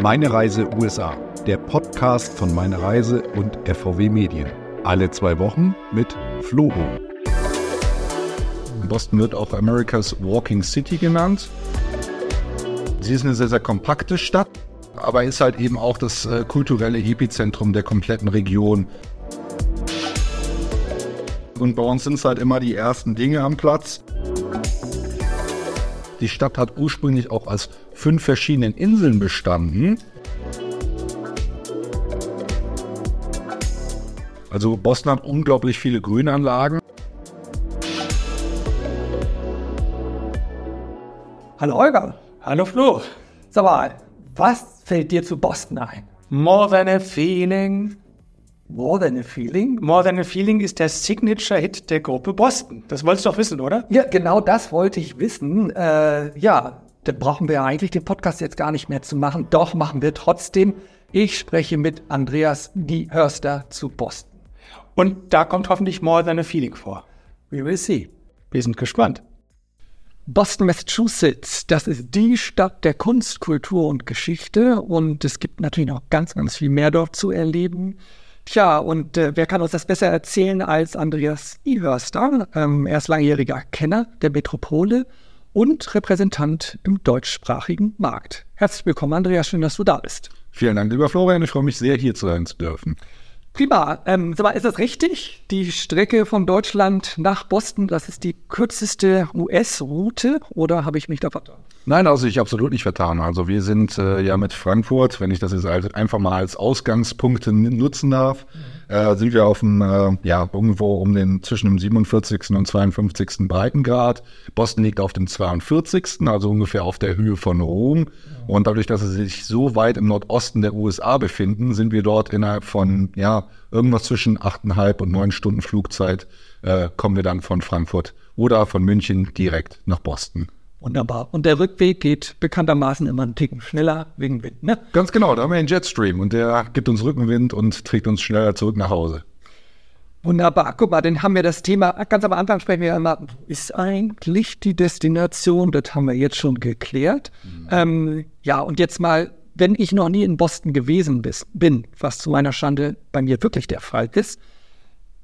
Meine Reise USA, der Podcast von Meine Reise und FVW Medien. Alle zwei Wochen mit Flo. Boston wird auch America's Walking City genannt. Sie ist eine sehr, sehr kompakte Stadt, aber ist halt eben auch das äh, kulturelle Epizentrum der kompletten Region. Und bei uns sind es halt immer die ersten Dinge am Platz. Die Stadt hat ursprünglich auch aus fünf verschiedenen Inseln bestanden. Also Boston hat unglaublich viele Grünanlagen. Hallo Olga. Hallo Flo. Sag mal, was fällt dir zu Boston ein? More Than a Feeling. More Than a Feeling? More Than a Feeling ist der Signature-Hit der Gruppe Boston. Das wolltest du doch wissen, oder? Ja, genau das wollte ich wissen. Äh, ja, dann brauchen wir ja eigentlich den Podcast jetzt gar nicht mehr zu machen. Doch machen wir trotzdem. Ich spreche mit Andreas Die Hörster zu Boston. Und da kommt hoffentlich More Than a Feeling vor. We will see. Wir sind gespannt. Boston, Massachusetts, das ist die Stadt der Kunst, Kultur und Geschichte und es gibt natürlich noch ganz, ganz viel mehr dort zu erleben. Tja, und äh, wer kann uns das besser erzählen als Andreas Ihörster? Ähm, er ist langjähriger Kenner der Metropole und Repräsentant im deutschsprachigen Markt. Herzlich willkommen, Andreas, schön, dass du da bist. Vielen Dank, lieber Florian, ich freue mich sehr, hier sein zu dürfen. Prima. Ähm, ist das richtig? Die Strecke von Deutschland nach Boston, das ist die kürzeste US-Route oder habe ich mich da vertan? Nein, also ich absolut nicht vertan. Also wir sind äh, ja mit Frankfurt, wenn ich das jetzt einfach mal als Ausgangspunkt nutzen darf, äh, sind wir auf dem, äh, ja, irgendwo um den zwischen dem 47. und 52. Breitengrad. Boston liegt auf dem 42., also ungefähr auf der Höhe von Rom. Mhm. Und dadurch, dass sie sich so weit im Nordosten der USA befinden, sind wir dort innerhalb von, ja, irgendwas zwischen achteinhalb und neun Stunden Flugzeit, äh, kommen wir dann von Frankfurt oder von München direkt nach Boston. Wunderbar. Und der Rückweg geht bekanntermaßen immer einen Ticken schneller wegen Wind, ne? Ganz genau, da haben wir einen Jetstream und der gibt uns Rückenwind und trägt uns schneller zurück nach Hause. Wunderbar. Guck mal, dann haben wir das Thema, ganz am Anfang sprechen wir immer, ist eigentlich die Destination? Das haben wir jetzt schon geklärt. Mhm. Ähm, ja, und jetzt mal, wenn ich noch nie in Boston gewesen bis, bin, was zu meiner Schande bei mir wirklich der Fall ist,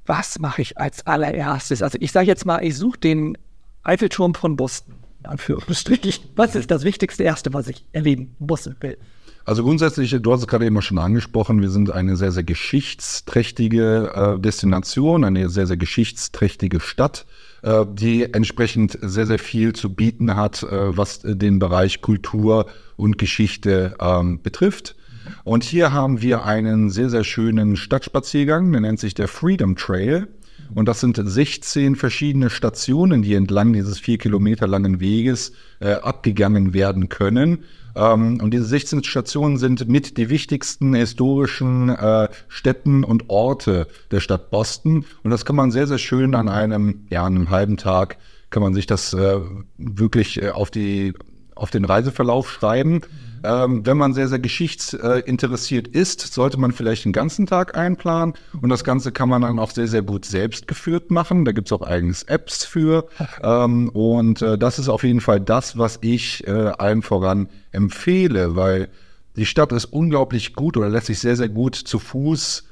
was mache ich als allererstes? Also ich sage jetzt mal, ich suche den Eiffelturm von Boston. Anführungsstrichen. Was ist das Wichtigste Erste, was ich erleben muss will? Also grundsätzlich, du hast es gerade eben schon angesprochen, wir sind eine sehr, sehr geschichtsträchtige äh, Destination, eine sehr, sehr geschichtsträchtige Stadt, äh, die entsprechend sehr, sehr viel zu bieten hat, äh, was den Bereich Kultur und Geschichte ähm, betrifft. Und hier haben wir einen sehr, sehr schönen Stadtspaziergang, der nennt sich der Freedom Trail. Und das sind 16 verschiedene Stationen, die entlang dieses vier Kilometer langen Weges äh, abgegangen werden können. Ähm, und diese 16 Stationen sind mit die wichtigsten historischen äh, Städten und Orte der Stadt Boston. Und das kann man sehr, sehr schön an einem, ja, an einem halben Tag kann man sich das äh, wirklich äh, auf die auf den Reiseverlauf schreiben. Ähm, wenn man sehr, sehr geschichtsinteressiert ist, sollte man vielleicht den ganzen Tag einplanen. Und das Ganze kann man dann auch sehr, sehr gut selbst geführt machen. Da gibt es auch eigenes Apps für. Ähm, und äh, das ist auf jeden Fall das, was ich äh, allen voran empfehle, weil die Stadt ist unglaublich gut oder lässt sich sehr, sehr gut zu Fuß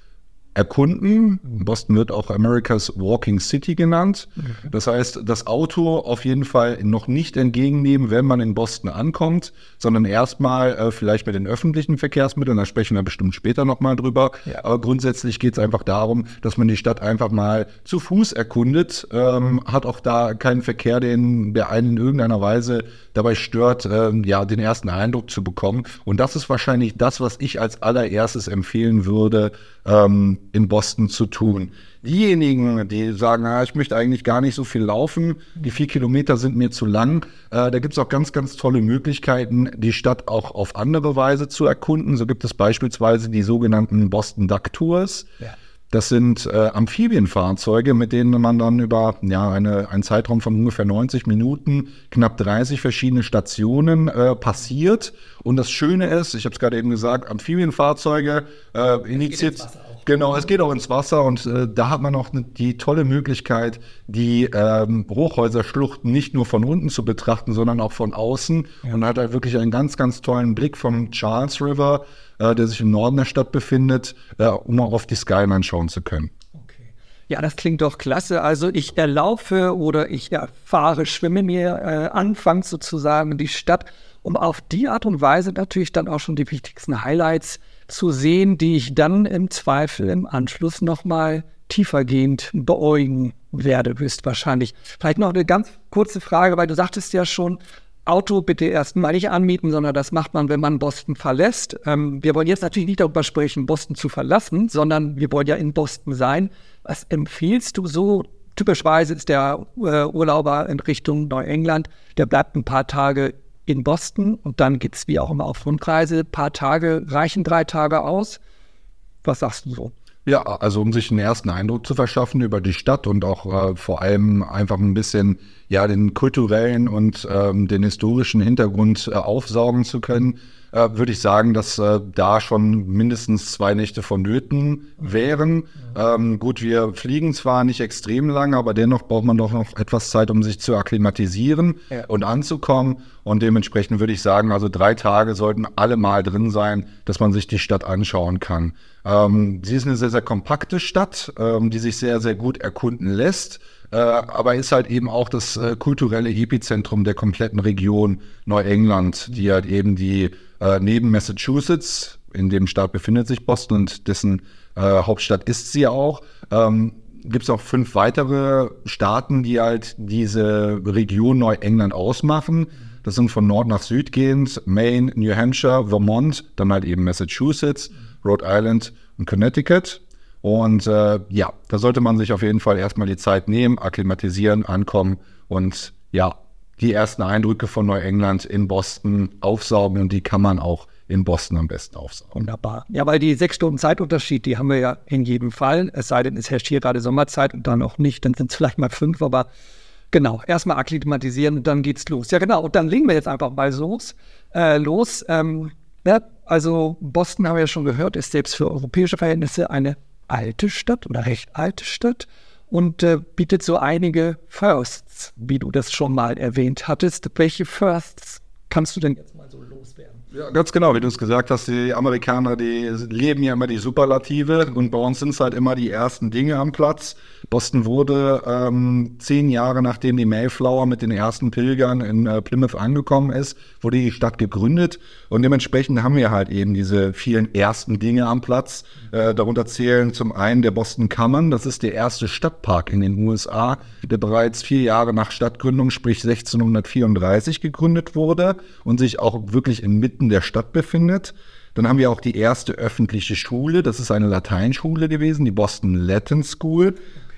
erkunden. Boston wird auch America's Walking City genannt. Das heißt, das Auto auf jeden Fall noch nicht entgegennehmen, wenn man in Boston ankommt, sondern erstmal äh, vielleicht mit den öffentlichen Verkehrsmitteln, da sprechen wir bestimmt später nochmal drüber. Ja. Aber grundsätzlich geht es einfach darum, dass man die Stadt einfach mal zu Fuß erkundet, ähm, hat auch da keinen Verkehr, den, der einen in irgendeiner Weise dabei stört, ähm, ja, den ersten Eindruck zu bekommen. Und das ist wahrscheinlich das, was ich als allererstes empfehlen würde, ähm, in Boston zu tun. Diejenigen, die sagen, ah, ich möchte eigentlich gar nicht so viel laufen, die vier Kilometer sind mir zu lang, äh, da gibt es auch ganz, ganz tolle Möglichkeiten, die Stadt auch auf andere Weise zu erkunden. So gibt es beispielsweise die sogenannten Boston Duck Tours. Ja. Das sind äh, Amphibienfahrzeuge, mit denen man dann über ja, eine, einen Zeitraum von ungefähr 90 Minuten knapp 30 verschiedene Stationen äh, passiert. Und das Schöne ist, ich habe es gerade eben gesagt, Amphibienfahrzeuge äh, initiiert Genau, es geht auch ins Wasser und äh, da hat man auch die tolle Möglichkeit, die ähm, Hochhäuserschluchten nicht nur von unten zu betrachten, sondern auch von außen. Ja. Und hat halt wirklich einen ganz, ganz tollen Blick vom Charles River, äh, der sich im Norden der Stadt befindet, äh, um auch auf die Skyline schauen zu können. Ja, das klingt doch klasse. Also ich erlaufe oder ich erfahre, schwimme mir äh, anfangs sozusagen die Stadt, um auf die Art und Weise natürlich dann auch schon die wichtigsten Highlights zu sehen, die ich dann im Zweifel im Anschluss nochmal tiefergehend beäugen werde, höchstwahrscheinlich. Vielleicht noch eine ganz kurze Frage, weil du sagtest ja schon, Auto bitte erst mal nicht anmieten, sondern das macht man, wenn man Boston verlässt. Ähm, wir wollen jetzt natürlich nicht darüber sprechen, Boston zu verlassen, sondern wir wollen ja in Boston sein. Was empfiehlst du so? Typischweise ist der äh, Urlauber in Richtung Neuengland, der bleibt ein paar Tage in Boston und dann geht es wie auch immer auf Rundreise. Ein paar Tage reichen drei Tage aus. Was sagst du so? Ja, also um sich einen ersten Eindruck zu verschaffen über die Stadt und auch äh, vor allem einfach ein bisschen ja den kulturellen und ähm, den historischen Hintergrund äh, aufsaugen zu können, äh, würde ich sagen, dass äh, da schon mindestens zwei Nächte vonnöten wären. Ähm, gut, wir fliegen zwar nicht extrem lang, aber dennoch braucht man doch noch etwas Zeit, um sich zu akklimatisieren ja. und anzukommen. Und dementsprechend würde ich sagen, also drei Tage sollten alle mal drin sein, dass man sich die Stadt anschauen kann. Ähm, sie ist eine sehr, sehr kompakte Stadt, ähm, die sich sehr, sehr gut erkunden lässt. Äh, aber ist halt eben auch das äh, kulturelle Epizentrum der kompletten Region Neuengland, die halt eben die äh, neben Massachusetts, in dem Staat befindet sich Boston und dessen äh, Hauptstadt ist sie auch, ähm, gibt es auch fünf weitere Staaten, die halt diese Region Neuengland ausmachen. Das sind von Nord nach Süd gehend Maine, New Hampshire, Vermont, dann halt eben Massachusetts, Rhode Island und Connecticut. Und äh, ja, da sollte man sich auf jeden Fall erstmal die Zeit nehmen, akklimatisieren, ankommen und ja, die ersten Eindrücke von Neuengland in Boston aufsaugen und die kann man auch in Boston am besten aufsaugen. Wunderbar. Ja, weil die sechs Stunden Zeitunterschied, die haben wir ja in jedem Fall. Es sei denn, es herrscht hier gerade Sommerzeit und dann auch nicht, dann sind es vielleicht mal fünf, aber genau, erstmal akklimatisieren und dann geht's los. Ja, genau, und dann legen wir jetzt einfach mal los. Äh, los. Ähm, ja, also Boston haben wir ja schon gehört, ist selbst für europäische Verhältnisse eine alte Stadt oder recht alte Stadt und äh, bietet so einige Firsts, wie du das schon mal erwähnt hattest. Welche Firsts kannst du denn jetzt mal so? Ja, ganz genau, wie du es gesagt hast, die Amerikaner, die leben ja immer die Superlative und bei uns sind es halt immer die ersten Dinge am Platz. Boston wurde ähm, zehn Jahre nachdem die Mayflower mit den ersten Pilgern in äh, Plymouth angekommen ist, wurde die Stadt gegründet und dementsprechend haben wir halt eben diese vielen ersten Dinge am Platz. Äh, darunter zählen zum einen der Boston Common, das ist der erste Stadtpark in den USA, der bereits vier Jahre nach Stadtgründung, sprich 1634 gegründet wurde und sich auch wirklich inmitten der Stadt befindet. Dann haben wir auch die erste öffentliche Schule, das ist eine Lateinschule gewesen, die Boston Latin School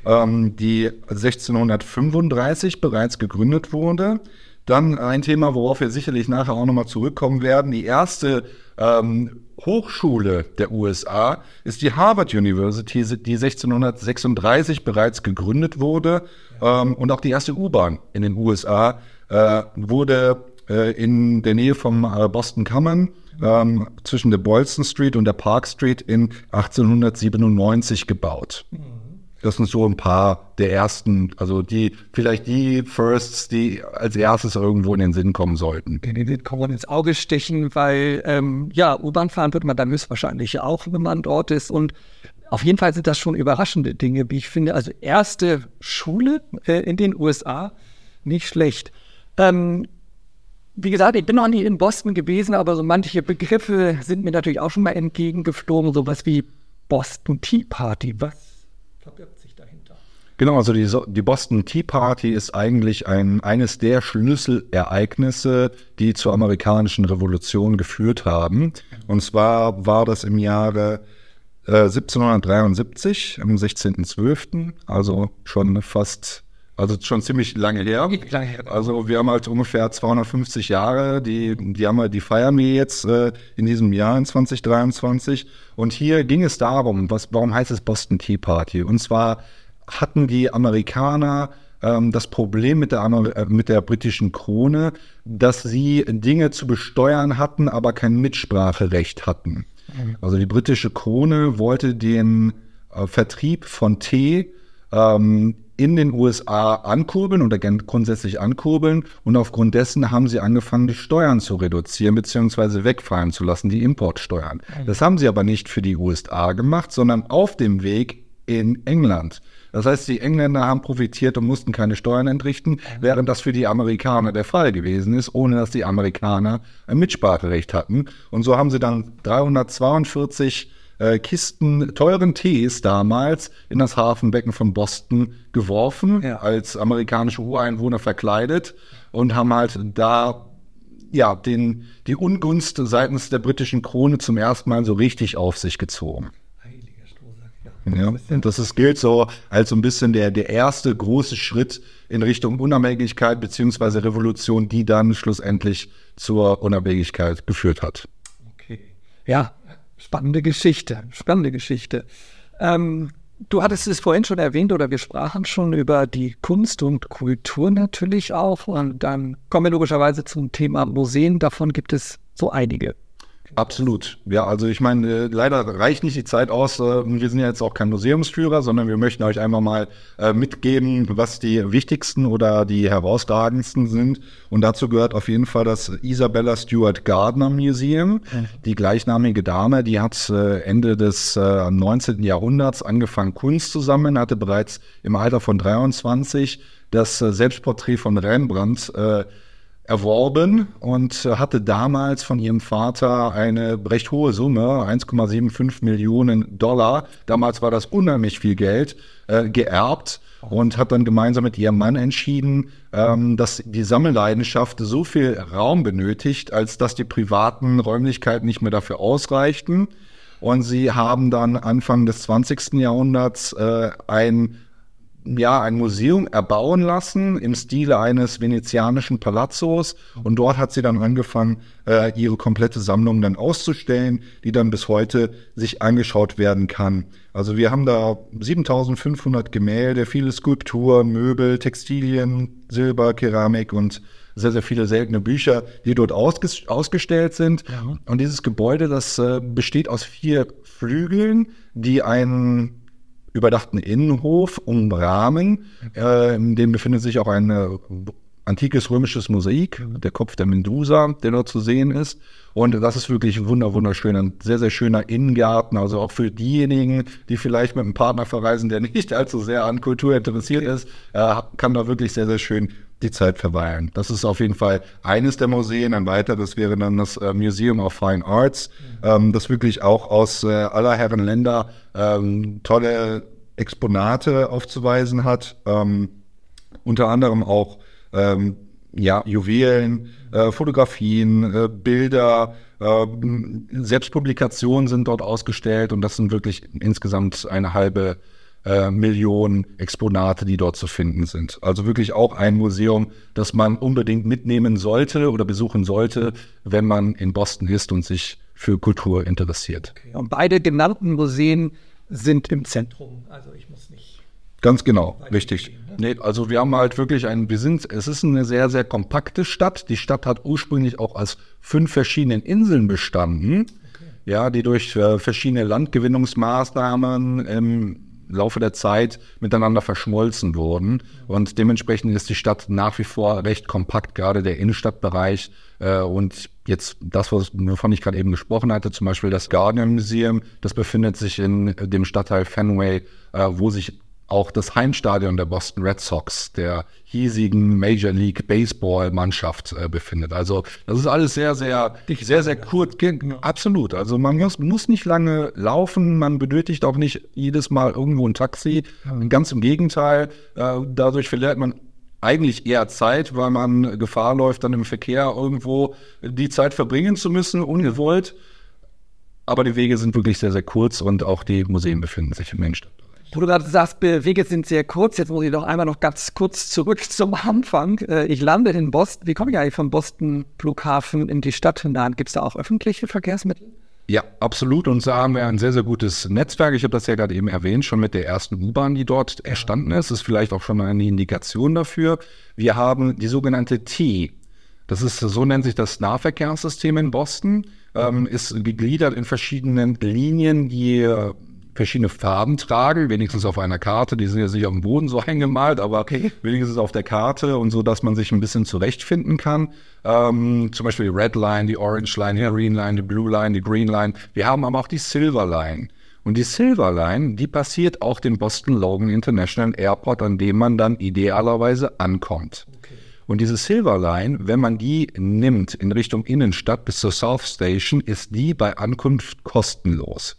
ähm, die 1635 bereits gegründet wurde. Dann ein Thema, worauf wir sicherlich nachher auch nochmal zurückkommen werden. Die erste ähm, Hochschule der USA ist die Harvard University, die 1636 bereits gegründet wurde. Ähm, und auch die erste U-Bahn in den USA äh, wurde äh, in der Nähe vom äh, Boston Common ähm, zwischen der Boylston Street und der Park Street in 1897 gebaut. Das sind so ein paar der ersten, also die, vielleicht die Firsts, die als erstes irgendwo in den Sinn kommen sollten. Den Sinn kommen ins Auge stechen, weil, ähm, ja, U-Bahn fahren wird man dann höchstwahrscheinlich auch, wenn man dort ist. Und auf jeden Fall sind das schon überraschende Dinge, wie ich finde. Also erste Schule äh, in den USA, nicht schlecht. Ähm, wie gesagt, ich bin noch nie in Boston gewesen, aber so manche Begriffe sind mir natürlich auch schon mal entgegengeflogen, sowas wie Boston Tea Party. Was verbirgt sich dahinter? Genau, also die, die, Boston Tea Party ist eigentlich ein, eines der Schlüsselereignisse, die zur amerikanischen Revolution geführt haben. Und zwar war das im Jahre äh, 1773, am 16.12., also schon fast also schon ziemlich lange her. Lange her. Also wir haben halt ungefähr 250 Jahre, die, die, haben wir, die feiern wir jetzt äh, in diesem Jahr, in 2023. Und hier ging es darum, was, warum heißt es Boston Tea Party? Und zwar hatten die Amerikaner ähm, das Problem mit der, äh, mit der britischen Krone, dass sie Dinge zu besteuern hatten, aber kein Mitspracherecht hatten. Also die britische Krone wollte den äh, Vertrieb von Tee ähm, in den USA ankurbeln oder grundsätzlich ankurbeln und aufgrund dessen haben sie angefangen, die Steuern zu reduzieren bzw. wegfallen zu lassen, die Importsteuern. Das haben sie aber nicht für die USA gemacht, sondern auf dem Weg in England. Das heißt, die Engländer haben profitiert und mussten keine Steuern entrichten, während das für die Amerikaner der Fall gewesen ist, ohne dass die Amerikaner ein Mitspracherecht hatten. Und so haben sie dann 342 äh, Kisten teuren Tees damals in das Hafenbecken von Boston geworfen, ja. als amerikanische Ureinwohner verkleidet und haben halt da ja, den, die Ungunst seitens der britischen Krone zum ersten Mal so richtig auf sich gezogen. Ja, das ist, gilt so als so ein bisschen der, der erste große Schritt in Richtung Unabhängigkeit beziehungsweise Revolution, die dann schlussendlich zur Unabhängigkeit geführt hat. Okay. Ja, spannende Geschichte, spannende Geschichte. Ähm, du hattest es vorhin schon erwähnt oder wir sprachen schon über die Kunst und Kultur natürlich auch. Und dann kommen wir logischerweise zum Thema Museen. Davon gibt es so einige. Absolut. Ja, also ich meine, äh, leider reicht nicht die Zeit aus. Äh, wir sind ja jetzt auch kein Museumsführer, sondern wir möchten euch einfach mal äh, mitgeben, was die wichtigsten oder die herausragendsten sind. Und dazu gehört auf jeden Fall das Isabella Stewart Gardner Museum. Die gleichnamige Dame, die hat Ende des 19. Jahrhunderts angefangen, Kunst zu sammeln, hatte bereits im Alter von 23 das Selbstporträt von Rembrandt erworben und hatte damals von ihrem Vater eine recht hohe Summe, 1,75 Millionen Dollar, damals war das unheimlich viel Geld, äh, geerbt und hat dann gemeinsam mit ihrem Mann entschieden, ähm, dass die Sammelleidenschaft so viel Raum benötigt, als dass die privaten Räumlichkeiten nicht mehr dafür ausreichten. Und sie haben dann Anfang des 20. Jahrhunderts äh, ein ja, ein Museum erbauen lassen im Stile eines venezianischen Palazzos. Und dort hat sie dann angefangen, äh, ihre komplette Sammlung dann auszustellen, die dann bis heute sich angeschaut werden kann. Also wir haben da 7500 Gemälde, viele Skulpturen, Möbel, Textilien, Silber, Keramik und sehr, sehr viele seltene Bücher, die dort ausges ausgestellt sind. Ja. Und dieses Gebäude, das äh, besteht aus vier Flügeln, die einen überdachten Innenhof umrahmen. Äh, in dem befindet sich auch ein äh, antikes römisches Mosaik, der Kopf der Medusa, der dort zu sehen ist. Und das ist wirklich wunder, wunderschön. Ein sehr, sehr schöner Innengarten. Also auch für diejenigen, die vielleicht mit einem Partner verreisen, der nicht allzu sehr an Kultur interessiert ist, äh, kann da wirklich sehr, sehr schön die Zeit verweilen. Das ist auf jeden Fall eines der Museen. Ein weiteres wäre dann das äh, Museum of Fine Arts, ähm, das wirklich auch aus äh, aller Herren Länder ähm, tolle Exponate aufzuweisen hat. Ähm, unter anderem auch ähm, ja, Juwelen, äh, Fotografien, äh, Bilder, äh, selbst Publikationen sind dort ausgestellt und das sind wirklich insgesamt eine halbe äh, Millionen Exponate, die dort zu finden sind. Also wirklich auch ein Museum, das man unbedingt mitnehmen sollte oder besuchen sollte, wenn man in Boston ist und sich für Kultur interessiert. Okay. Und beide genannten Museen sind im Zentrum. Also ich muss nicht. Ganz genau, richtig. Gehen, ne? Nee, also wir haben halt wirklich ein, wir sind, es ist eine sehr, sehr kompakte Stadt. Die Stadt hat ursprünglich auch aus fünf verschiedenen Inseln bestanden. Okay. Ja, die durch äh, verschiedene Landgewinnungsmaßnahmen im Laufe der Zeit miteinander verschmolzen wurden. Und dementsprechend ist die Stadt nach wie vor recht kompakt, gerade der Innenstadtbereich. Äh, und jetzt das, wovon ich gerade eben gesprochen hatte, zum Beispiel das Guardian Museum, das befindet sich in dem Stadtteil Fenway, äh, wo sich auch das Heimstadion der Boston Red Sox, der hiesigen Major League Baseball Mannschaft äh, befindet. Also das ist alles sehr, sehr, sehr, sehr kurz. Absolut. Also man muss, muss nicht lange laufen, man benötigt auch nicht jedes Mal irgendwo ein Taxi. Ganz im Gegenteil, äh, dadurch verliert man eigentlich eher Zeit, weil man Gefahr läuft, dann im Verkehr irgendwo die Zeit verbringen zu müssen, ungewollt. Aber die Wege sind wirklich sehr, sehr kurz und auch die Museen befinden sich im Innenstadt. Wo du gerade sagst, Wege sind sehr kurz. Jetzt muss ich doch einmal noch ganz kurz zurück zum Anfang. Äh, ich lande in Boston. Wie komme ich eigentlich vom Boston Flughafen in die Stadt hinein? Gibt es da auch öffentliche Verkehrsmittel? Ja, absolut. Und da haben wir ein sehr, sehr gutes Netzwerk. Ich habe das ja gerade eben erwähnt, schon mit der ersten U-Bahn, die dort erstanden ist. Das ist vielleicht auch schon eine Indikation dafür. Wir haben die sogenannte T. Das ist, so nennt sich das Nahverkehrssystem in Boston. ähm, ist gegliedert in verschiedenen Linien, die äh, verschiedene Farben tragen, wenigstens auf einer Karte. Die sind jetzt nicht auf dem Boden so eingemalt, aber okay. wenigstens auf der Karte und so, dass man sich ein bisschen zurechtfinden kann. Ähm, zum Beispiel die Red Line, die Orange Line, die Green Line, die Blue Line, die Green Line. Wir haben aber auch die Silver Line. Und die Silver Line, die passiert auch dem Boston Logan International Airport, an dem man dann idealerweise ankommt. Okay. Und diese Silver Line, wenn man die nimmt in Richtung Innenstadt bis zur South Station, ist die bei Ankunft kostenlos.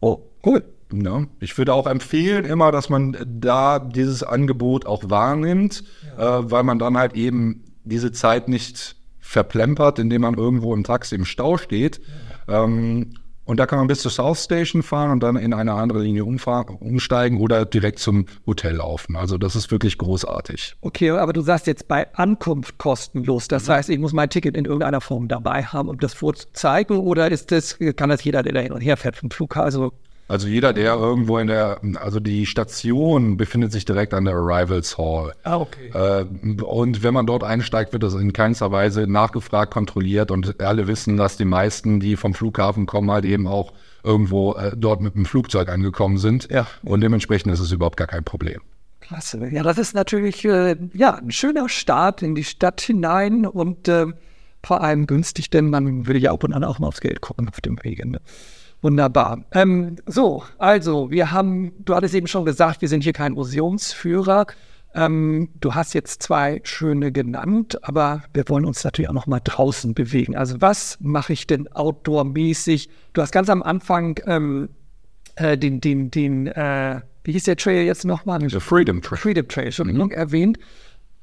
Oh, cool. Ja, ich würde auch empfehlen immer, dass man da dieses Angebot auch wahrnimmt, ja. äh, weil man dann halt eben diese Zeit nicht verplempert, indem man irgendwo im Taxi im Stau steht. Ja. Ähm, und da kann man bis zur South Station fahren und dann in eine andere Linie umfahren, umsteigen oder direkt zum Hotel laufen. Also das ist wirklich großartig. Okay, aber du sagst jetzt bei Ankunft kostenlos. Das heißt, ich muss mein Ticket in irgendeiner Form dabei haben, um das vorzuzeigen oder ist das, kann das jeder, der da hin und her fährt vom Flughafen, also also jeder, der irgendwo in der, also die Station befindet sich direkt an der Arrivals Hall. Ah, okay. Äh, und wenn man dort einsteigt, wird das in keinster Weise nachgefragt, kontrolliert und alle wissen, dass die meisten, die vom Flughafen kommen, halt eben auch irgendwo äh, dort mit dem Flugzeug angekommen sind. Ja. Und dementsprechend ist es überhaupt gar kein Problem. Klasse. Ja, das ist natürlich äh, ja, ein schöner Start in die Stadt hinein und äh, vor allem günstig, denn man will ja ab und an auch mal aufs Geld gucken auf dem Wege. Ne? Wunderbar. Ähm, so, also, wir haben, du hattest eben schon gesagt, wir sind hier kein Museumsführer. Ähm, du hast jetzt zwei schöne genannt, aber wir wollen uns natürlich auch noch mal draußen bewegen. Also, was mache ich denn outdoor-mäßig? Du hast ganz am Anfang ähm, äh, den, den, den, äh, wie hieß der Trail jetzt nochmal? The Freedom Trail. Freedom Trail, Entschuldigung, mhm. erwähnt.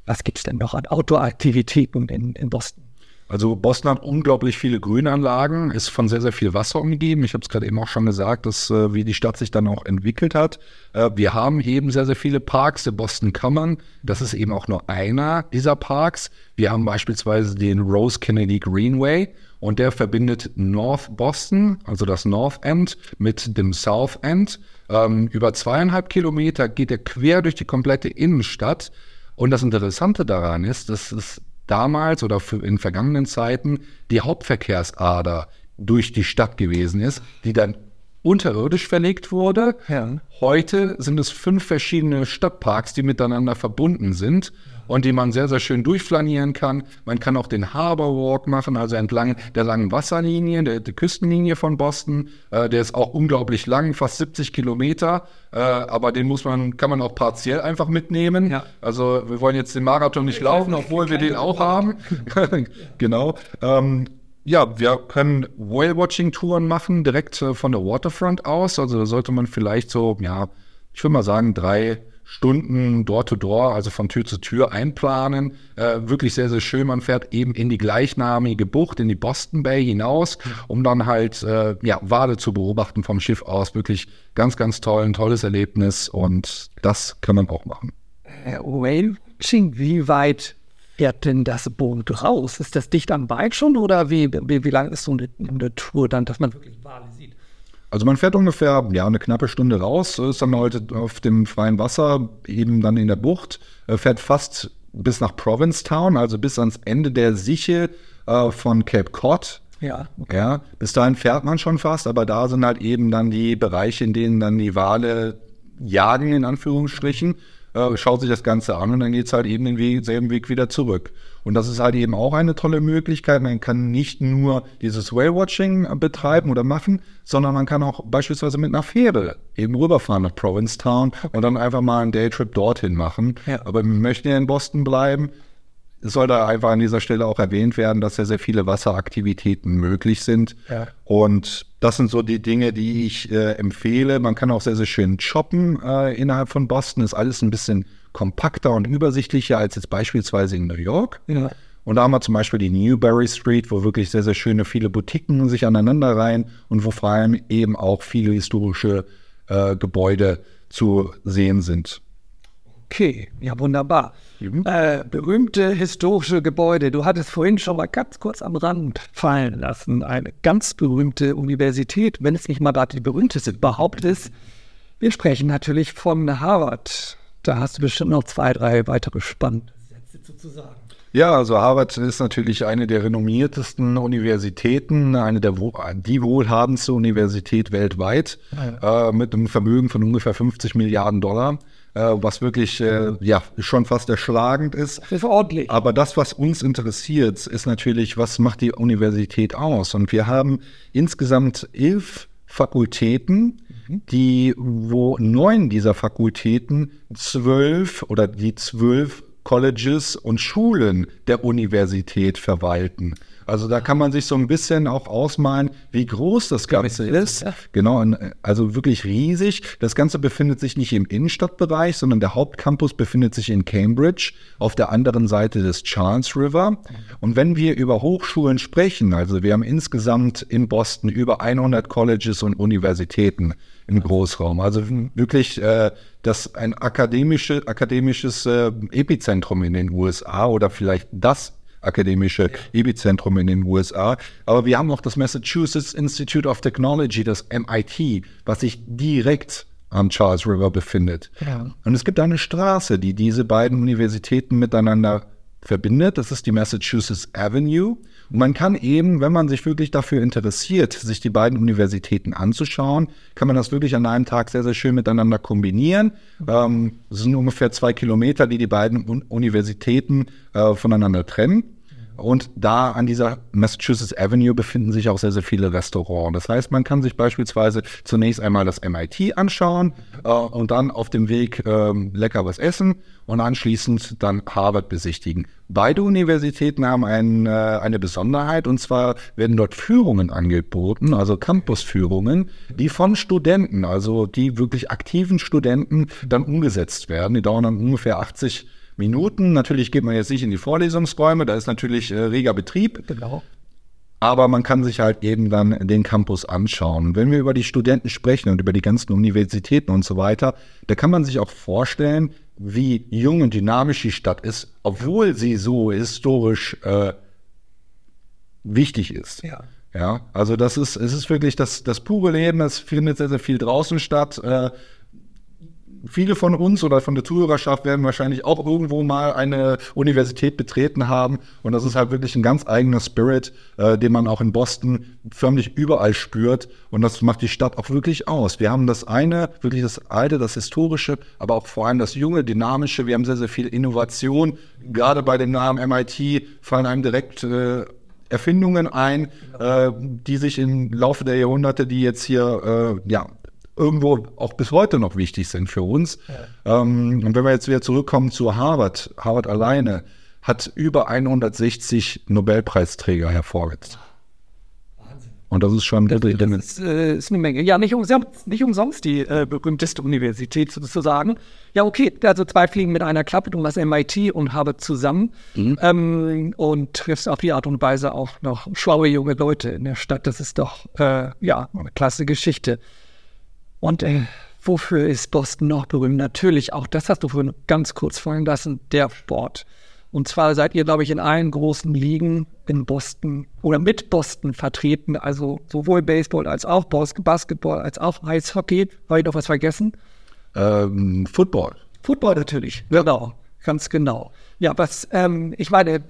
Was gibt es denn noch an Outdoor-Aktivitäten in, in Boston? Also Boston hat unglaublich viele Grünanlagen, ist von sehr, sehr viel Wasser umgeben. Ich habe es gerade eben auch schon gesagt, dass äh, wie die Stadt sich dann auch entwickelt hat. Äh, wir haben eben sehr, sehr viele Parks, der Boston Common. Das ist eben auch nur einer dieser Parks. Wir haben beispielsweise den Rose Kennedy Greenway und der verbindet North Boston, also das North End, mit dem South End. Ähm, über zweieinhalb Kilometer geht er quer durch die komplette Innenstadt. Und das Interessante daran ist, dass es damals oder in vergangenen Zeiten die Hauptverkehrsader durch die Stadt gewesen ist, die dann unterirdisch verlegt wurde. Ja. Heute sind es fünf verschiedene Stadtparks, die miteinander verbunden sind und die man sehr, sehr schön durchflanieren kann. Man kann auch den Harbor Walk machen, also entlang der langen Wasserlinie, der, der Küstenlinie von Boston. Äh, der ist auch unglaublich lang, fast 70 Kilometer. Äh, aber den muss man, kann man auch partiell einfach mitnehmen. Ja. Also wir wollen jetzt den Marathon nicht laufen, obwohl wir den auch haben. genau. Ähm, ja, wir können Whale-Watching-Touren machen, direkt äh, von der Waterfront aus. Also da sollte man vielleicht so, ja, ich würde mal sagen, drei Stunden Door-to-Door, also von Tür zu Tür einplanen. Äh, wirklich sehr, sehr schön. Man fährt eben in die gleichnamige Bucht, in die Boston Bay hinaus, um dann halt äh, ja, Wale zu beobachten vom Schiff aus. Wirklich ganz, ganz toll, ein tolles Erlebnis und das kann man auch machen. Herr Wayne, wie weit fährt denn das Boot raus? Ist das dicht am Bike schon oder wie, wie, wie lang ist so eine, eine Tour dann, dass man wirklich Wale sieht? Also man fährt ungefähr ja, eine knappe Stunde raus, ist dann heute auf dem freien Wasser, eben dann in der Bucht, äh, fährt fast bis nach Provincetown, also bis ans Ende der Siche äh, von Cape Cod. Ja, okay. ja. Bis dahin fährt man schon fast, aber da sind halt eben dann die Bereiche, in denen dann die Wale jagen, in Anführungsstrichen äh, schaut sich das Ganze an und dann geht es halt eben den Weg, selben Weg wieder zurück. Und das ist halt eben auch eine tolle Möglichkeit. Man kann nicht nur dieses Whale-Watching betreiben oder machen, sondern man kann auch beispielsweise mit einer Fähre eben rüberfahren nach Provincetown und dann einfach mal einen Daytrip dorthin machen. Ja. Aber wir möchten ja in Boston bleiben es soll da einfach an dieser Stelle auch erwähnt werden, dass ja sehr viele Wasseraktivitäten möglich sind. Ja. Und das sind so die Dinge, die ich äh, empfehle. Man kann auch sehr, sehr schön shoppen äh, innerhalb von Boston. Ist alles ein bisschen kompakter und übersichtlicher als jetzt beispielsweise in New York. Ja. Und da haben wir zum Beispiel die Newberry Street, wo wirklich sehr, sehr schöne viele Boutiquen sich aneinander reihen und wo vor allem eben auch viele historische äh, Gebäude zu sehen sind. Okay, ja wunderbar. Mhm. Äh, berühmte historische Gebäude. Du hattest vorhin schon mal ganz kurz am Rand fallen lassen. Eine ganz berühmte Universität, wenn es nicht mal gerade die berühmteste überhaupt ist. Wir sprechen natürlich von Harvard. Da hast du bestimmt noch zwei, drei weitere spannende Sätze zu sagen. Ja, also Harvard ist natürlich eine der renommiertesten Universitäten, eine der die wohlhabendste Universität weltweit, ja. äh, mit einem Vermögen von ungefähr 50 Milliarden Dollar. Äh, was wirklich äh, ja schon fast erschlagend ist. Das ist ordentlich. Aber das, was uns interessiert, ist natürlich, was macht die Universität aus? Und wir haben insgesamt elf Fakultäten, mhm. die, wo neun dieser Fakultäten zwölf oder die zwölf Colleges und Schulen der Universität verwalten. Also da kann man sich so ein bisschen auch ausmalen, wie groß das Ganze ist. Genau, also wirklich riesig. Das Ganze befindet sich nicht im Innenstadtbereich, sondern der Hauptcampus befindet sich in Cambridge auf der anderen Seite des Charles River. Und wenn wir über Hochschulen sprechen, also wir haben insgesamt in Boston über 100 Colleges und Universitäten im Großraum. Also wirklich äh, das ein akademische, akademisches äh, Epizentrum in den USA oder vielleicht das akademische Epizentrum in den USA. Aber wir haben auch das Massachusetts Institute of Technology, das MIT, was sich direkt am Charles River befindet. Ja. Und es gibt eine Straße, die diese beiden Universitäten miteinander verbindet. Das ist die Massachusetts Avenue. Man kann eben, wenn man sich wirklich dafür interessiert, sich die beiden Universitäten anzuschauen, kann man das wirklich an einem Tag sehr, sehr schön miteinander kombinieren. Ähm, es sind ungefähr zwei Kilometer, die die beiden Universitäten äh, voneinander trennen. Und da an dieser Massachusetts Avenue befinden sich auch sehr, sehr viele Restaurants. Das heißt, man kann sich beispielsweise zunächst einmal das MIT anschauen äh, und dann auf dem Weg äh, lecker was essen und anschließend dann Harvard besichtigen. Beide Universitäten haben ein, äh, eine Besonderheit und zwar werden dort Führungen angeboten, also Campusführungen, die von Studenten, also die wirklich aktiven Studenten dann umgesetzt werden. Die dauern dann ungefähr 80 Minuten. Natürlich geht man jetzt nicht in die Vorlesungsräume, da ist natürlich äh, reger Betrieb. Genau. Aber man kann sich halt eben dann den Campus anschauen. Wenn wir über die Studenten sprechen und über die ganzen Universitäten und so weiter, da kann man sich auch vorstellen, wie jung und dynamisch die Stadt ist, obwohl sie so historisch äh, wichtig ist. Ja. Ja, also das ist, es ist wirklich das, das pure Leben, es findet sehr, sehr viel draußen statt. Äh, viele von uns oder von der Zuhörerschaft werden wahrscheinlich auch irgendwo mal eine Universität betreten haben. Und das ist halt wirklich ein ganz eigener Spirit, äh, den man auch in Boston förmlich überall spürt. Und das macht die Stadt auch wirklich aus. Wir haben das eine, wirklich das alte, das historische, aber auch vor allem das junge, dynamische. Wir haben sehr, sehr viel Innovation. Gerade bei dem Namen MIT fallen einem direkt äh, Erfindungen ein, äh, die sich im Laufe der Jahrhunderte, die jetzt hier äh, ja, irgendwo auch bis heute noch wichtig sind für uns. Ja. Ähm, und wenn wir jetzt wieder zurückkommen zu Harvard, Harvard alleine hat über 160 Nobelpreisträger hervorgebracht. Und das ist schon das, das ist, äh, ist, eine Menge. Ja, nicht umsonst, nicht umsonst die äh, berühmteste Universität sozusagen. Ja, okay, also zwei Fliegen mit einer Klappe, du hast MIT und Harvard zusammen mhm. ähm, und triffst auf die Art und Weise auch noch schlaue junge Leute in der Stadt. Das ist doch, äh, ja, eine klasse Geschichte. Und äh, wofür ist Boston noch berühmt? Natürlich, auch das hast du vorhin ganz kurz fallen lassen, der Sport. Und zwar seid ihr, glaube ich, in allen großen Ligen in Boston oder mit Boston vertreten. Also sowohl Baseball als auch Basketball als auch Eishockey. Habe ich noch was vergessen? Ähm, Football. Football natürlich, ja. genau, ganz genau. Ja, was, ähm, ich meine,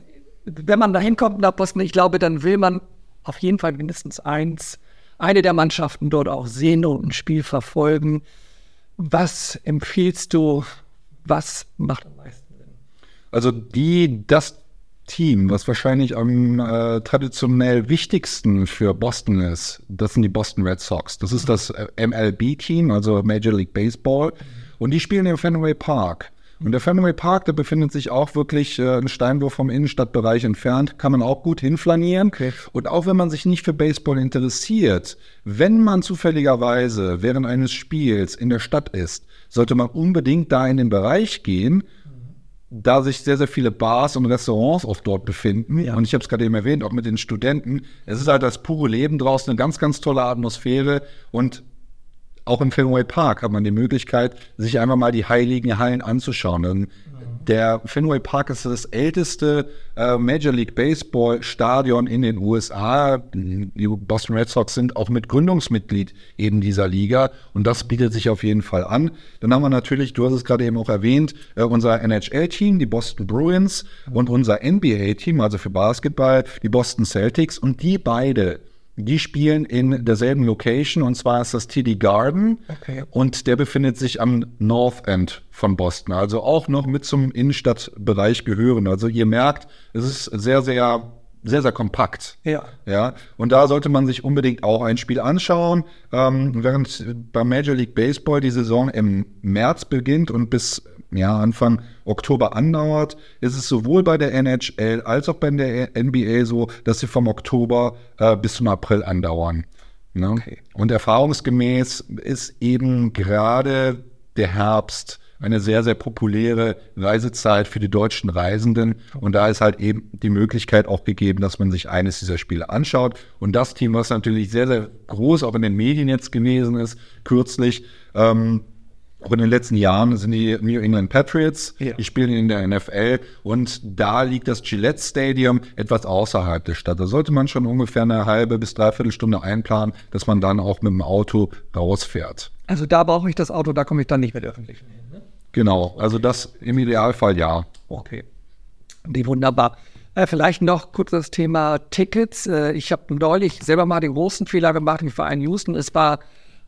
wenn man da hinkommt nach Boston, ich glaube, dann will man auf jeden Fall mindestens eins eine der Mannschaften dort auch sehen und ein Spiel verfolgen. Was empfiehlst du? Was macht am meisten Sinn? Also die, das Team, was wahrscheinlich am äh, traditionell wichtigsten für Boston ist, das sind die Boston Red Sox. Das ist das äh, MLB-Team, also Major League Baseball. Und die spielen im Fenway Park. Und der Fenway Park, der befindet sich auch wirklich äh, einen Steinwurf vom Innenstadtbereich entfernt, kann man auch gut hinflanieren. Okay. Und auch wenn man sich nicht für Baseball interessiert, wenn man zufälligerweise während eines Spiels in der Stadt ist, sollte man unbedingt da in den Bereich gehen, da sich sehr, sehr viele Bars und Restaurants oft dort befinden. Ja. Und ich habe es gerade eben erwähnt, auch mit den Studenten. Es ist halt das pure Leben draußen, eine ganz, ganz tolle Atmosphäre. Und auch im Fenway Park hat man die Möglichkeit, sich einfach mal die heiligen Hallen anzuschauen. Und der Fenway Park ist das älteste äh, Major League Baseball Stadion in den USA. Die Boston Red Sox sind auch mit Gründungsmitglied eben dieser Liga und das bietet sich auf jeden Fall an. Dann haben wir natürlich, du hast es gerade eben auch erwähnt, äh, unser NHL-Team, die Boston Bruins und unser NBA-Team, also für Basketball, die Boston Celtics und die beide die spielen in derselben Location und zwar ist das TD Garden Okay. und der befindet sich am North End von Boston, also auch noch mit zum Innenstadtbereich gehören. Also ihr merkt, es ist sehr, sehr, sehr, sehr kompakt. Ja. Ja, und da sollte man sich unbedingt auch ein Spiel anschauen. Ähm, während beim Major League Baseball die Saison im März beginnt und bis ja, Anfang Oktober andauert, ist es sowohl bei der NHL als auch bei der NBA so, dass sie vom Oktober äh, bis zum April andauern. Ne? Und erfahrungsgemäß ist eben gerade der Herbst eine sehr, sehr populäre Reisezeit für die deutschen Reisenden. Und da ist halt eben die Möglichkeit auch gegeben, dass man sich eines dieser Spiele anschaut. Und das Team, was natürlich sehr, sehr groß auch in den Medien jetzt gewesen ist, kürzlich, ähm, auch in den letzten Jahren sind die New England Patriots, Ja. die spielen in der NFL und da liegt das Gillette Stadium etwas außerhalb der Stadt. Da sollte man schon ungefähr eine halbe bis dreiviertel Stunde einplanen, dass man dann auch mit dem Auto rausfährt. Also da brauche ich das Auto, da komme ich dann nicht mit öffentlichen hin. Ne? Genau, also das im Idealfall ja. Okay. Die wunderbar. Äh, vielleicht noch kurz das Thema Tickets. Äh, ich habe neulich selber mal den großen Fehler gemacht. Ich war in Houston. Es war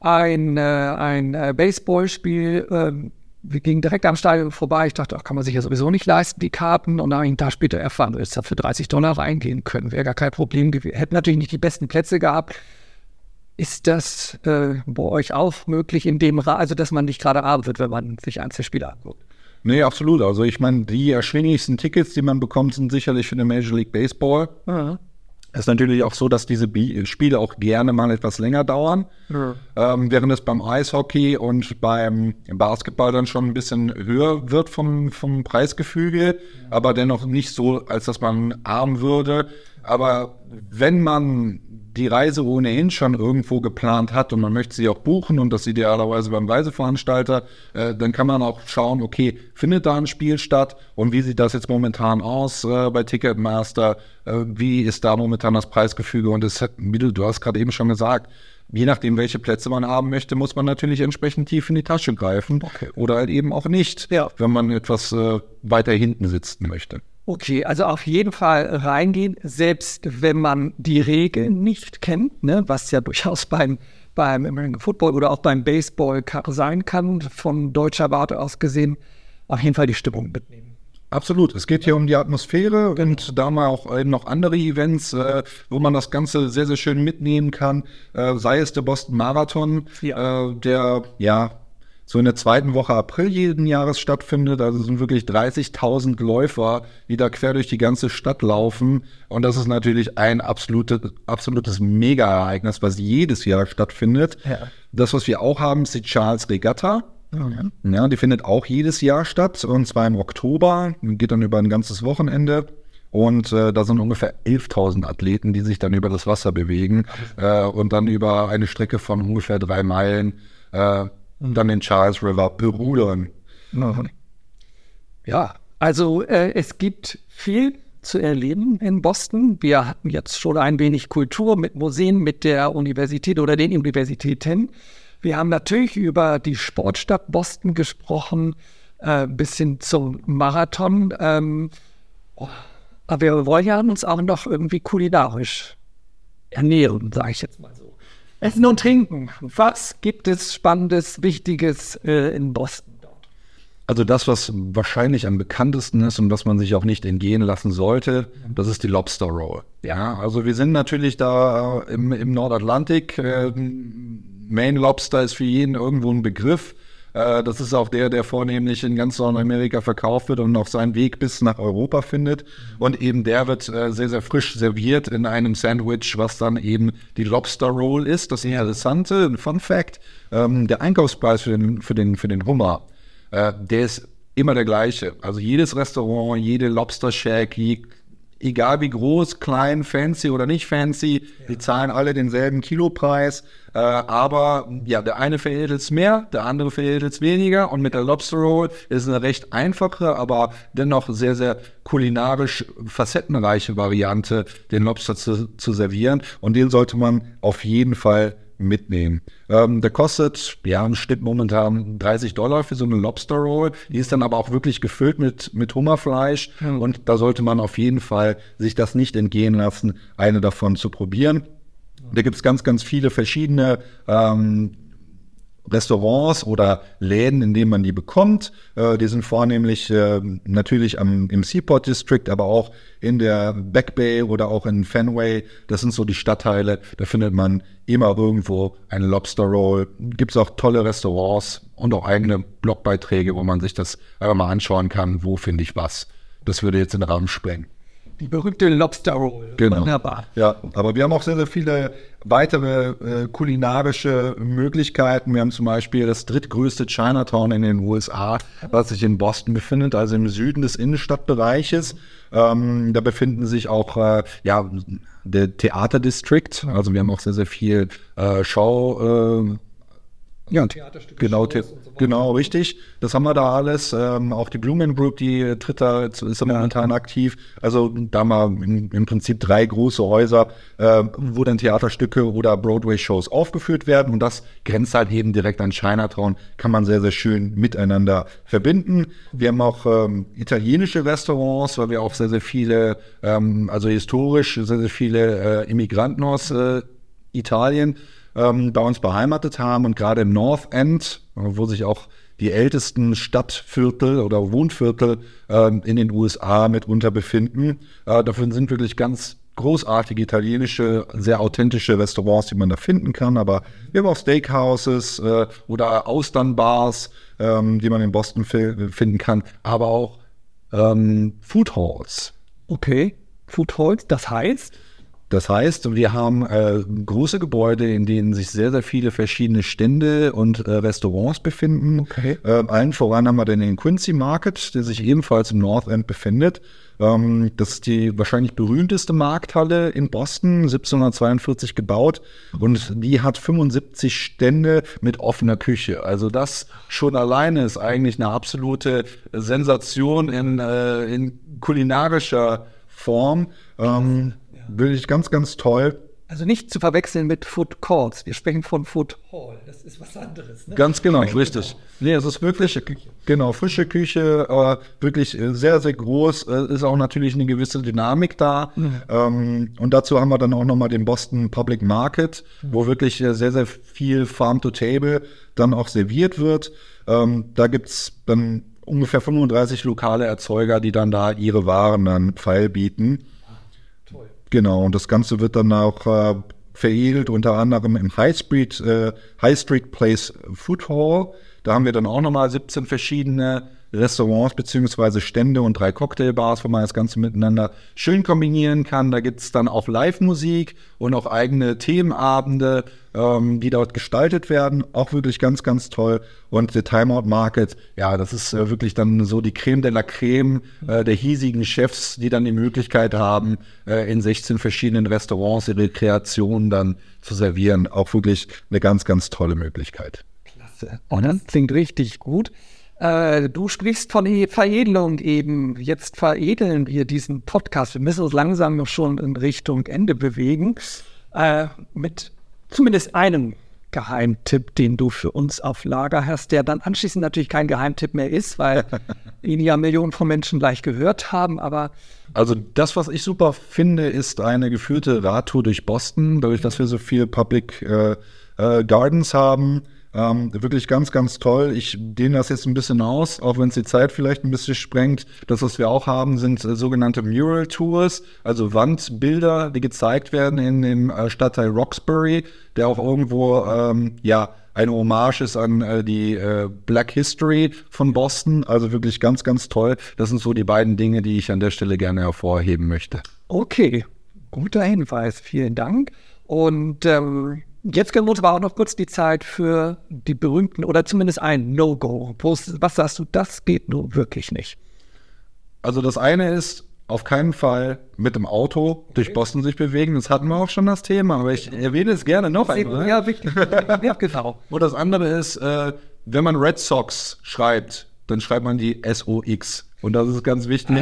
ein, äh, ein äh, Baseballspiel. Ähm, wir gingen direkt am Stadion vorbei. Ich dachte, ach, kann man sich ja sowieso nicht leisten, die Karten. Und dann habe ich einen Tag später erfahren, du hättest da für 30 Dollar reingehen können. Wäre gar kein Problem gewesen. Hätten natürlich nicht die besten Plätze gehabt. Ist das äh, bei euch auch möglich in dem Ra also dass man nicht gerade arm wird, wenn man sich eins der Spiele anguckt? Nee, absolut. Also ich meine, die erschwinglichsten Tickets, die man bekommt, sind sicherlich für den Major League Baseball. Es ist natürlich auch so, dass diese Bi Spiele auch gerne mal etwas länger dauern, ähm, während es beim Eishockey und beim Basketball dann schon ein bisschen höher wird vom, vom Preisgefüge, aber dennoch nicht so, als dass man arm würde. Aber wenn man die Reise ohnehin schon irgendwo geplant hat und man möchte sie auch buchen und das idealerweise beim Reiseveranstalter, äh, dann kann man auch schauen, okay, findet da ein Spiel statt und wie sieht das jetzt momentan aus äh, bei Ticketmaster? Äh, wie ist da momentan das Preisgefüge? Und es hat, wie du, hast gerade eben schon gesagt, je nachdem, welche Plätze man haben möchte, muss man natürlich entsprechend tief in die Tasche greifen oder halt eben auch nicht, Ja. wenn man etwas äh, weiter hinten sitzen möchte. Okay, also auf jeden Fall reingehen, selbst wenn man die Regeln nicht kennt, ne, was ja durchaus beim, beim American Football oder auch beim Baseball sein kann, von deutscher Warte aus gesehen, auf jeden Fall die Stimmung mitnehmen. Absolut. Es geht hier um die Atmosphäre und da mal auch eben noch andere Events, äh, wo man das Ganze sehr, sehr schön mitnehmen kann. Äh, sei es der Boston Marathon, Ja. äh, der ja so in der zweiten Woche April jeden Jahres stattfindet. Also es sind wirklich 30.000 Läufer, die da quer durch die ganze Stadt laufen. Und das ist natürlich ein absolutes, absolutes Mega-Ereignis, was jedes Jahr stattfindet. Ja. Das, was wir auch haben, ist die Charles Regatta. Ja, die findet auch jedes Jahr statt und zwar im Oktober, geht dann über ein ganzes Wochenende. Und äh, da sind ungefähr 11.000 Athleten, die sich dann über das Wasser bewegen äh, und dann über eine Strecke von ungefähr drei Meilen äh, dann den Charles River berudern. Ja, also äh, es gibt viel zu erleben in Boston. Wir hatten jetzt schon ein wenig Kultur mit Museen, mit der Universität oder den Universitäten. Wir haben natürlich über die Sportstadt Boston gesprochen, äh, bis hin zum Marathon. Ähm, oh, aber wir wollen ja uns auch noch irgendwie kulinarisch ernähren, sage ich jetzt mal so. Essen und Trinken. Was gibt es Spannendes, Wichtiges äh, in Boston? Also das, was wahrscheinlich am bekanntesten ist und was man sich auch nicht entgehen lassen sollte, das ist die Lobster Roll. Ja, also wir sind natürlich da im, im Nordatlantik. Äh, Maine Lobster ist für jeden irgendwo ein Begriff. Äh, das ist auch der, der vornehmlich in ganz Nordamerika verkauft wird und auch seinen Weg bis nach Europa findet. Und eben der wird äh, sehr, sehr frisch serviert in einem Sandwich, was dann eben die Lobster Roll ist. Das Interessante, ein Fun Fact, ähm, der Einkaufspreis für den, für den, für den Hummer äh, der ist immer der gleiche. Also jedes Restaurant, jede Lobster Shack, je, egal wie groß, klein, fancy oder nicht fancy, die zahlen alle denselben Kilopreis. Äh, aber ja, der eine veredelt es mehr, der andere veredelt es weniger. Und mit der Lobster Roll ist eine recht einfache, aber dennoch sehr, sehr kulinarisch facettenreiche Variante, den Lobster zu, zu servieren. Und den sollte man auf jeden Fall mitnehmen. Ähm, der kostet ja im Schnitt momentan 30 Dollar für so eine Lobster Roll. Die ist dann aber auch wirklich gefüllt mit, mit Hummerfleisch. Und da sollte man auf jeden Fall sich das nicht entgehen lassen, eine davon zu probieren. Da gibt es ganz, ganz viele verschiedene ähm, Restaurants oder Läden, in denen man die bekommt. Äh, die sind vornehmlich äh, natürlich am, im Seaport District, aber auch in der Back Bay oder auch in Fenway. Das sind so die Stadtteile. Da findet man immer irgendwo eine Lobster Roll. Gibt es auch tolle Restaurants und auch eigene Blogbeiträge, wo man sich das einfach mal anschauen kann. Wo finde ich was? Das würde jetzt in den Rahmen sprengen. Die berühmte Lobster Roll. Genau. Wunderbar. Ja, aber wir haben auch sehr, sehr viele weitere äh, kulinarische Möglichkeiten. Wir haben zum Beispiel das drittgrößte Chinatown in den USA, was sich in Boston befindet, also im Süden des Innenstadtbereiches. Ähm, da befinden sich auch äh, ja, der Theaterdistrikt. Also wir haben auch sehr, sehr viel äh, Show. Äh, ja, Theaterstücke. Genau, so genau, richtig. Das haben wir da alles. Ähm, auch die Blumen Group, die tritt da, ist ja. momentan aktiv. Also da haben wir im, im Prinzip drei große Häuser, äh, wo dann Theaterstücke oder Broadway-Shows aufgeführt werden. Und das grenzt halt eben direkt an Chinatown. Kann man sehr, sehr schön miteinander verbinden. Wir haben auch ähm, italienische Restaurants, weil wir auch sehr, sehr viele, ähm, also historisch sehr, sehr viele äh, Immigranten aus äh, Italien ähm, bei uns beheimatet haben und gerade im North End, wo sich auch die ältesten Stadtviertel oder Wohnviertel äh, in den USA mitunter befinden. Äh, dafür sind wirklich ganz großartige italienische, sehr authentische Restaurants, die man da finden kann. Aber wir haben auch Steakhouses äh, oder Austernbars, ähm, die man in Boston finden kann, aber auch ähm, Food Halls. Okay, Food Halls, das heißt? Das heißt, wir haben äh, große Gebäude, in denen sich sehr, sehr viele verschiedene Stände und äh, Restaurants befinden. Okay. Äh, allen voran haben wir den Quincy Market, der sich ebenfalls im North End befindet. Ähm, das ist die wahrscheinlich berühmteste Markthalle in Boston, 1742 gebaut. Und die hat 75 Stände mit offener Küche. Also das schon alleine ist eigentlich eine absolute Sensation in, äh, in kulinarischer Form. Ähm, Finde ich ganz, ganz toll. Also nicht zu verwechseln mit Food Courts. Wir sprechen von Food Hall. Das ist was anderes. Ne? Ganz genau, richtig. Nee, es ist wirklich, frische genau, frische Küche, äh, wirklich sehr, sehr groß. Äh, ist auch natürlich eine gewisse Dynamik da. Mhm. Ähm, und dazu haben wir dann auch nochmal den Boston Public Market, mhm. wo wirklich sehr, sehr viel Farm to Table dann auch serviert wird. Ähm, da gibt's dann ungefähr 35 lokale Erzeuger, die dann da ihre Waren dann feilbieten. Genau, und das Ganze wird dann auch äh, veredelt, unter anderem im High Street, äh, High Street Place Food Hall. Da haben wir dann auch nochmal 17 verschiedene Restaurants beziehungsweise Stände und drei Cocktailbars, wo man das Ganze miteinander schön kombinieren kann. Da gibt es dann auch Live-Musik und auch eigene Themenabende, ähm, die dort gestaltet werden. Auch wirklich ganz, ganz toll. Und der Timeout Market, ja, das ist äh, wirklich dann so die Creme de la Creme äh, der hiesigen Chefs, die dann die Möglichkeit haben, äh, in 16 verschiedenen Restaurants ihre Kreationen dann zu servieren. Auch wirklich eine ganz, ganz tolle Möglichkeit. Klasse. Und das klingt richtig gut. Äh, du sprichst von Veredelung eben. Jetzt veredeln wir diesen Podcast. Wir müssen uns langsam schon in Richtung Ende bewegen. Äh, mit zumindest einem Geheimtipp, den du für uns auf Lager hast, der dann anschließend natürlich kein Geheimtipp mehr ist, weil ihn ja Millionen von Menschen gleich gehört haben, aber also das, was ich super finde, ist eine geführte Radtour durch Boston, dadurch, dass wir so viel Public äh, äh, Gardens haben ähm, wirklich ganz, ganz toll. Ich dehne das jetzt ein bisschen aus, auch wenn es die Zeit vielleicht ein bisschen sprengt. Das, was wir auch haben, sind äh, sogenannte Mural Tours, also Wandbilder, die gezeigt werden in dem äh, Stadtteil Roxbury, der auch irgendwo, ähm, ja, eine Hommage ist an äh, die äh, Black History von Boston. Also wirklich ganz, ganz toll. Das sind so die beiden Dinge, die ich an der Stelle gerne hervorheben möchte. Okay, guter Hinweis. Vielen Dank. Und ähm, Jetzt können wir uns aber auch noch kurz die Zeit für die berühmten oder zumindest ein No-Go. Was sagst du, das geht nun wirklich nicht? Also das eine ist, auf keinen Fall mit dem Auto durch Boston sich bewegen. Das hatten wir auch schon das Thema, aber ich erwähne es gerne noch einmal. Ja, wirklich. ja, genau. Und das andere ist, äh, wenn man Red Sox schreibt, dann schreibt man die SOX. Und das ist ganz wichtig.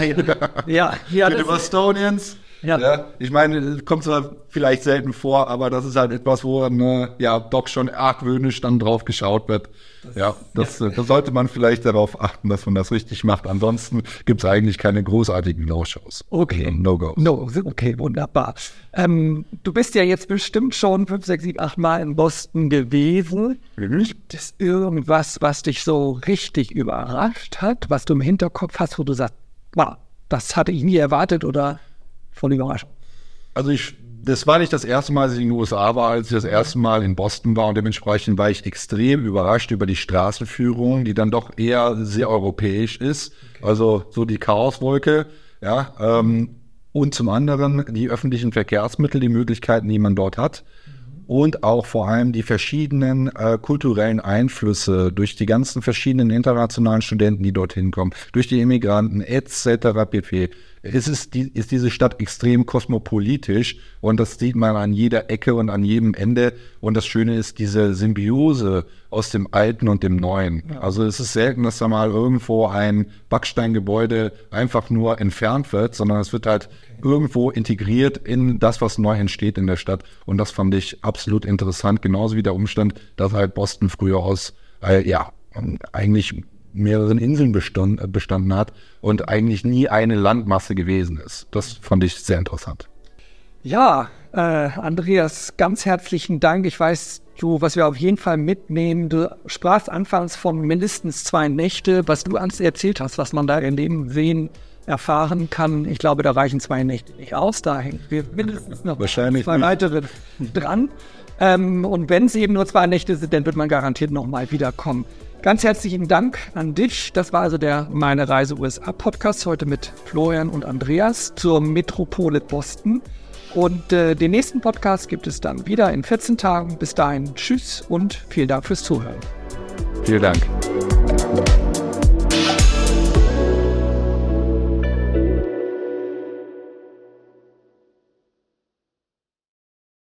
Ja, ja, Für die Bostonians. Ja. Ja. ich meine, kommt zwar vielleicht selten vor, aber das ist halt etwas, wo äh, ja doch schon argwöhnisch dann drauf geschaut wird. ja, das, äh, da sollte man vielleicht darauf achten, dass man das richtig macht. Ansonsten gibt es eigentlich keine großartigen No-Shows. Okay. No-Gos. No, okay, wunderbar. Ähm, du bist ja jetzt bestimmt schon fünf, sechs, sieben, acht Mal in Boston gewesen. Gibt es irgendwas, was dich so richtig überrascht hat, was du im Hinterkopf hast, wo du sagst, wow, das hatte ich nie erwartet oder voll Überraschung? Also ich, das war nicht das erste Mal, dass ich in den USA war, als ich das erste Mal in Boston war und dementsprechend war ich extrem überrascht über die Straßenführung, die dann doch eher sehr europäisch ist. Also so die Chaoswolke, ja. Ähm, und zum anderen die öffentlichen Verkehrsmittel, die Möglichkeiten, die man dort hat. Und auch vor allem die verschiedenen äh, kulturellen Einflüsse durch die ganzen verschiedenen internationalen Studenten, die dorthin kommen, durch die Immigranten etc. pp. Es ist, die, ist diese Stadt extrem kosmopolitisch und das sieht man an jeder Ecke und an jedem Ende. Und das Schöne ist diese Symbiose aus dem Alten und dem Neuen. Also es ist selten, dass da mal irgendwo ein Backsteingebäude einfach nur entfernt wird, sondern es wird halt irgendwo integriert in das, was neu entsteht in der Stadt. Und das fand ich absolut interessant, genauso wie der Umstand, dass halt Boston früher aus, äh, ja, eigentlich mehreren Inseln bestand, äh, bestanden hat und eigentlich nie eine Landmasse gewesen ist. Das fand ich sehr interessant. Ja, äh, Andreas, ganz herzlichen Dank. Ich weiß, du, was wir auf jeden Fall mitnehmen, du sprachst anfangs von mindestens zwei Nächte, was du ans erzählt hast, was man da erleben, sehen, erfahren kann. Ich glaube, da reichen zwei Nächte nicht aus. Da hängen wir mindestens noch Wahrscheinlich zwei weitere dran. Ähm, und wenn es eben nur zwei Nächte sind, dann wird man garantiert nochmal wiederkommen. Ganz herzlichen Dank an dich. Das war also der Meine Reise USA Podcast heute mit Florian und Andreas zur Metropole Boston. Und äh, den nächsten Podcast gibt es dann wieder in 14 Tagen. Bis dahin, tschüss und vielen Dank fürs Zuhören. Vielen Dank.